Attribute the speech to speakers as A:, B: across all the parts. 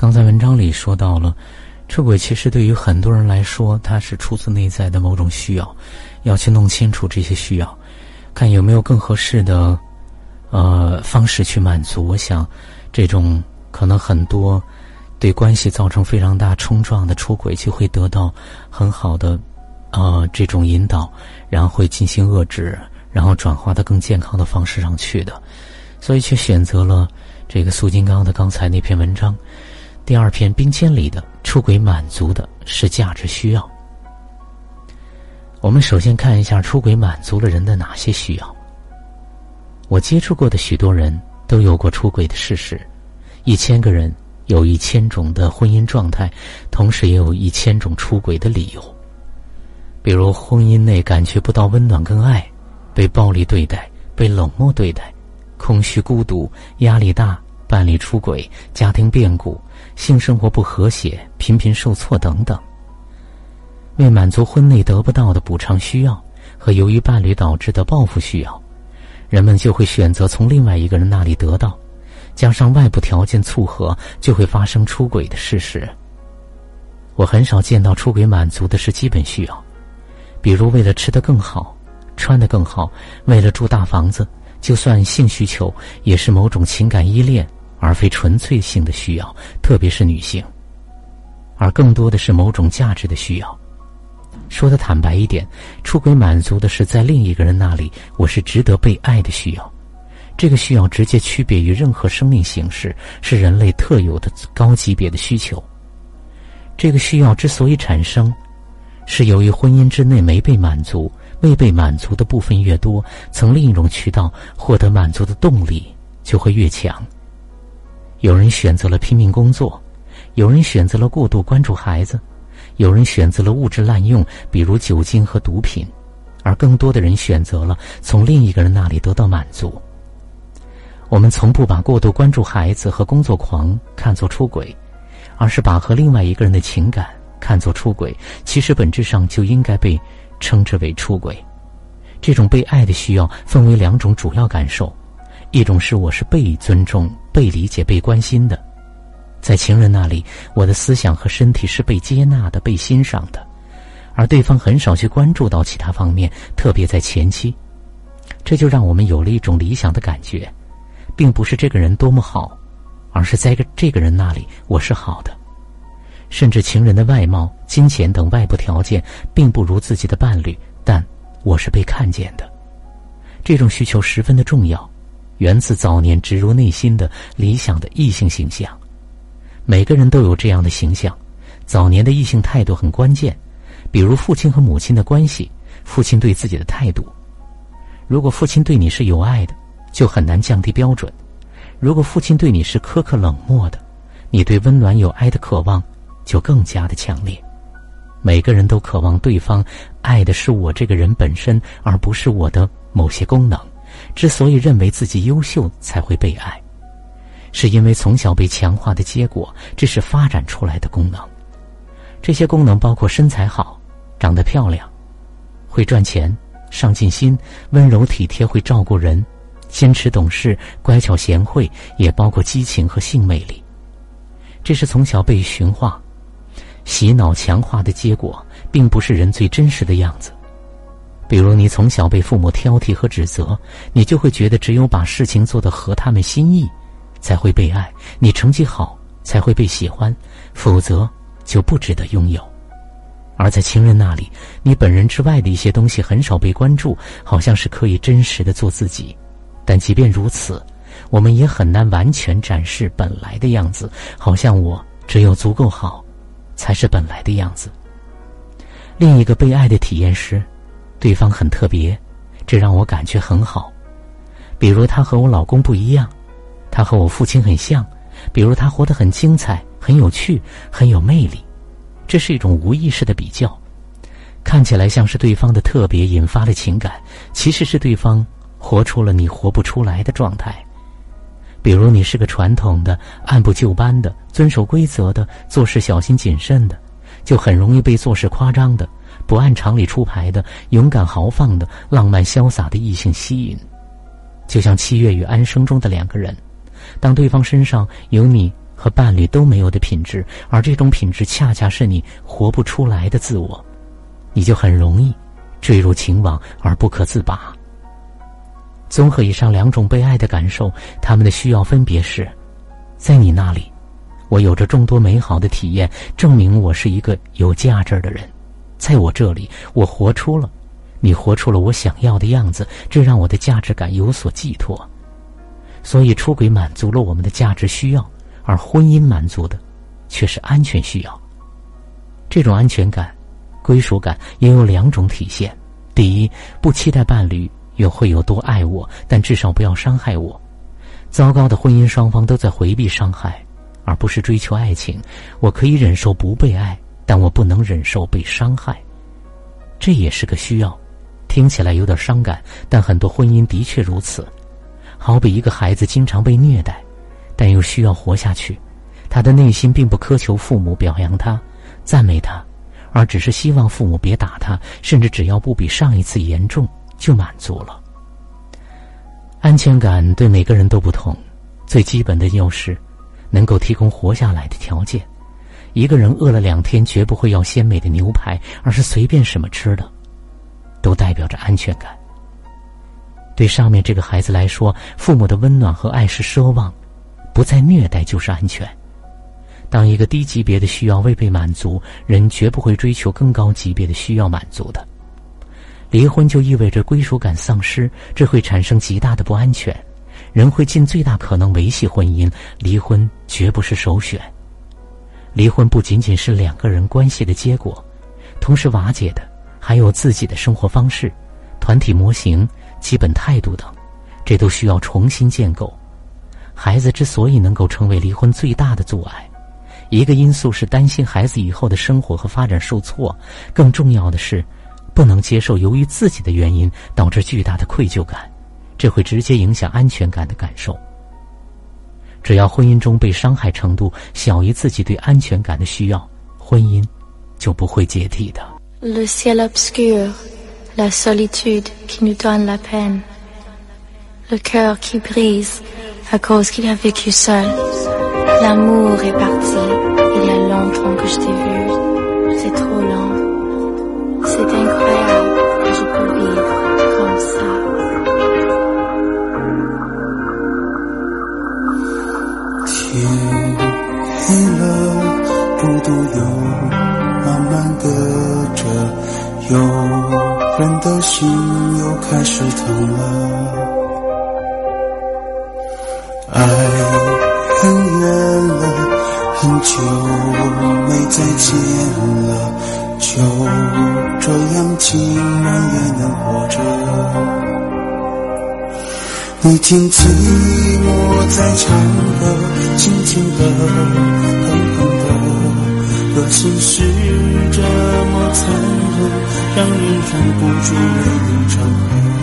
A: 刚才文章里说到了，出轨其实对于很多人来说，它是出自内在的某种需要，要去弄清楚这些需要，看有没有更合适的呃方式去满足。我想，这种可能很多对关系造成非常大冲撞的出轨，就会得到很好的呃这种引导，然后会进行遏制，然后转化到更健康的方式上去的，所以却选择了这个苏金刚的刚才那篇文章。第二篇冰签里的出轨满足的是价值需要。我们首先看一下出轨满足了人的哪些需要。我接触过的许多人都有过出轨的事实，一千个人有一千种的婚姻状态，同时也有一千种出轨的理由。比如婚姻内感觉不到温暖跟爱，被暴力对待，被冷漠对待，空虚孤独，压力大，伴侣出轨，家庭变故。性生活不和谐、频频受挫等等。为满足婚内得不到的补偿需要和由于伴侣导致的报复需要，人们就会选择从另外一个人那里得到，加上外部条件凑合，就会发生出轨的事实。我很少见到出轨满足的是基本需要，比如为了吃得更好、穿得更好，为了住大房子，就算性需求也是某种情感依恋。而非纯粹性的需要，特别是女性，而更多的是某种价值的需要。说的坦白一点，出轨满足的是在另一个人那里我是值得被爱的需要。这个需要直接区别于任何生命形式，是人类特有的高级别的需求。这个需要之所以产生，是由于婚姻之内没被满足、未被满足的部分越多，从另一种渠道获得满足的动力就会越强。有人选择了拼命工作，有人选择了过度关注孩子，有人选择了物质滥用，比如酒精和毒品，而更多的人选择了从另一个人那里得到满足。我们从不把过度关注孩子和工作狂看作出轨，而是把和另外一个人的情感看作出轨，其实本质上就应该被称之为出轨。这种被爱的需要分为两种主要感受。一种是我是被尊重、被理解、被关心的，在情人那里，我的思想和身体是被接纳的、被欣赏的，而对方很少去关注到其他方面，特别在前期，这就让我们有了一种理想的感觉，并不是这个人多么好，而是在个这个人那里我是好的，甚至情人的外貌、金钱等外部条件并不如自己的伴侣，但我是被看见的，这种需求十分的重要。源自早年植入内心的理想的异性形象，每个人都有这样的形象。早年的异性态度很关键，比如父亲和母亲的关系，父亲对自己的态度。如果父亲对你是有爱的，就很难降低标准；如果父亲对你是苛刻冷漠的，你对温暖有爱的渴望就更加的强烈。每个人都渴望对方爱的是我这个人本身，而不是我的某些功能。之所以认为自己优秀才会被爱，是因为从小被强化的结果，这是发展出来的功能。这些功能包括身材好、长得漂亮、会赚钱、上进心、温柔体贴、会照顾人、坚持懂事、乖巧贤惠，也包括激情和性魅力。这是从小被驯化、洗脑强化的结果，并不是人最真实的样子。比如，你从小被父母挑剔和指责，你就会觉得只有把事情做得合他们心意，才会被爱；你成绩好才会被喜欢，否则就不值得拥有。而在情人那里，你本人之外的一些东西很少被关注，好像是可以真实的做自己。但即便如此，我们也很难完全展示本来的样子，好像我只有足够好，才是本来的样子。另一个被爱的体验是。对方很特别，这让我感觉很好。比如他和我老公不一样，他和我父亲很像。比如他活得很精彩、很有趣、很有魅力，这是一种无意识的比较，看起来像是对方的特别引发了情感，其实是对方活出了你活不出来的状态。比如你是个传统的、按部就班的、遵守规则的、做事小心谨慎的，就很容易被做事夸张的。不按常理出牌的、勇敢豪放的、浪漫潇洒的异性吸引，就像七月与安生中的两个人，当对方身上有你和伴侣都没有的品质，而这种品质恰恰是你活不出来的自我，你就很容易坠入情网而不可自拔。综合以上两种被爱的感受，他们的需要分别是：在你那里，我有着众多美好的体验，证明我是一个有价值的人；在我这里，我活出了，你活出了我想要的样子，这让我的价值感有所寄托。所以，出轨满足了我们的价值需要。而婚姻满足的，却是安全需要。这种安全感、归属感也有两种体现：第一，不期待伴侣有会有多爱我，但至少不要伤害我。糟糕的婚姻，双方都在回避伤害，而不是追求爱情。我可以忍受不被爱，但我不能忍受被伤害。这也是个需要，听起来有点伤感，但很多婚姻的确如此。好比一个孩子经常被虐待。但又需要活下去，他的内心并不苛求父母表扬他、赞美他，而只是希望父母别打他，甚至只要不比上一次严重就满足了。安全感对每个人都不同，最基本的就是能够提供活下来的条件。一个人饿了两天，绝不会要鲜美的牛排，而是随便什么吃的，都代表着安全感。对上面这个孩子来说，父母的温暖和爱是奢望。不再虐待就是安全。当一个低级别的需要未被满足，人绝不会追求更高级别的需要满足的。离婚就意味着归属感丧失，这会产生极大的不安全。人会尽最大可能维系婚姻，离婚绝不是首选。离婚不仅仅是两个人关系的结果，同时瓦解的还有自己的生活方式、团体模型、基本态度等，这都需要重新建构。孩子之所以能够成为离婚最大的阻碍，一个因素是担心孩子以后的生活和发展受挫，更重要的是，不能接受由于自己的原因导致巨大的愧疚感，这会直接影响安全感的感受。只要婚姻中被伤害程度小于自己对安全感的需要，婚姻就不会解体的。
B: Le ciel obscur, la solitude qui nous donne la peine, le cœur qui brise. à cause qu'il a vécu seul. L'amour est parti. Il y a longtemps que je t'ai vu. C'est trop long. C'est incroyable
C: 天黑了，孤独又慢慢的着，有人的心又开始疼了。爱很远了，很久没再见了，就这样竟然也能活着。你听寂寞在唱歌，轻轻的，狠狠的，歌声是这么残忍，让人忍不住泪流成河。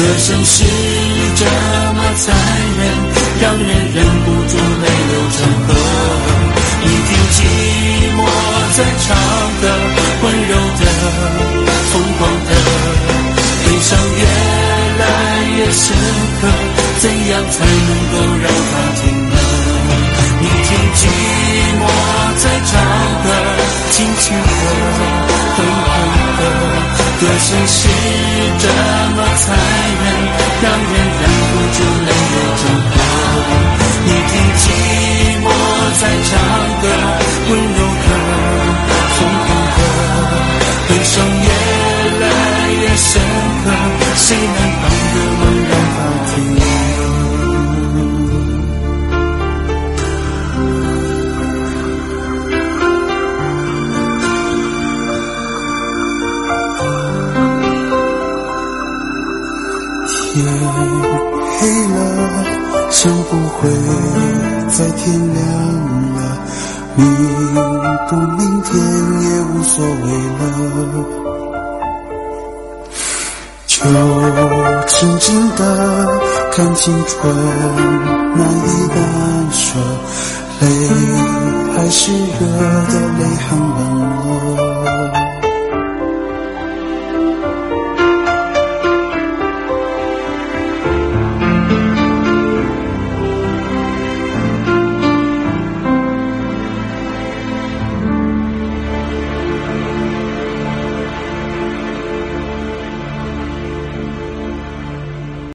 C: 歌声是这么残忍，让人忍不住泪流成河。你听寂寞在唱歌，温柔的，疯狂的，悲伤越来越深刻，怎样才能够让它停呢？你听寂寞在唱歌，轻轻的，狠狠的。歌声是这么残忍，让人忍不住泪流成河。你听寂寞在唱歌，温柔的，疯狂的，悲伤越来越深刻，谁能想不会再天亮了，明不明天也无所谓了，就静静的看青春难以干涉，泪还是热的，泪很冷。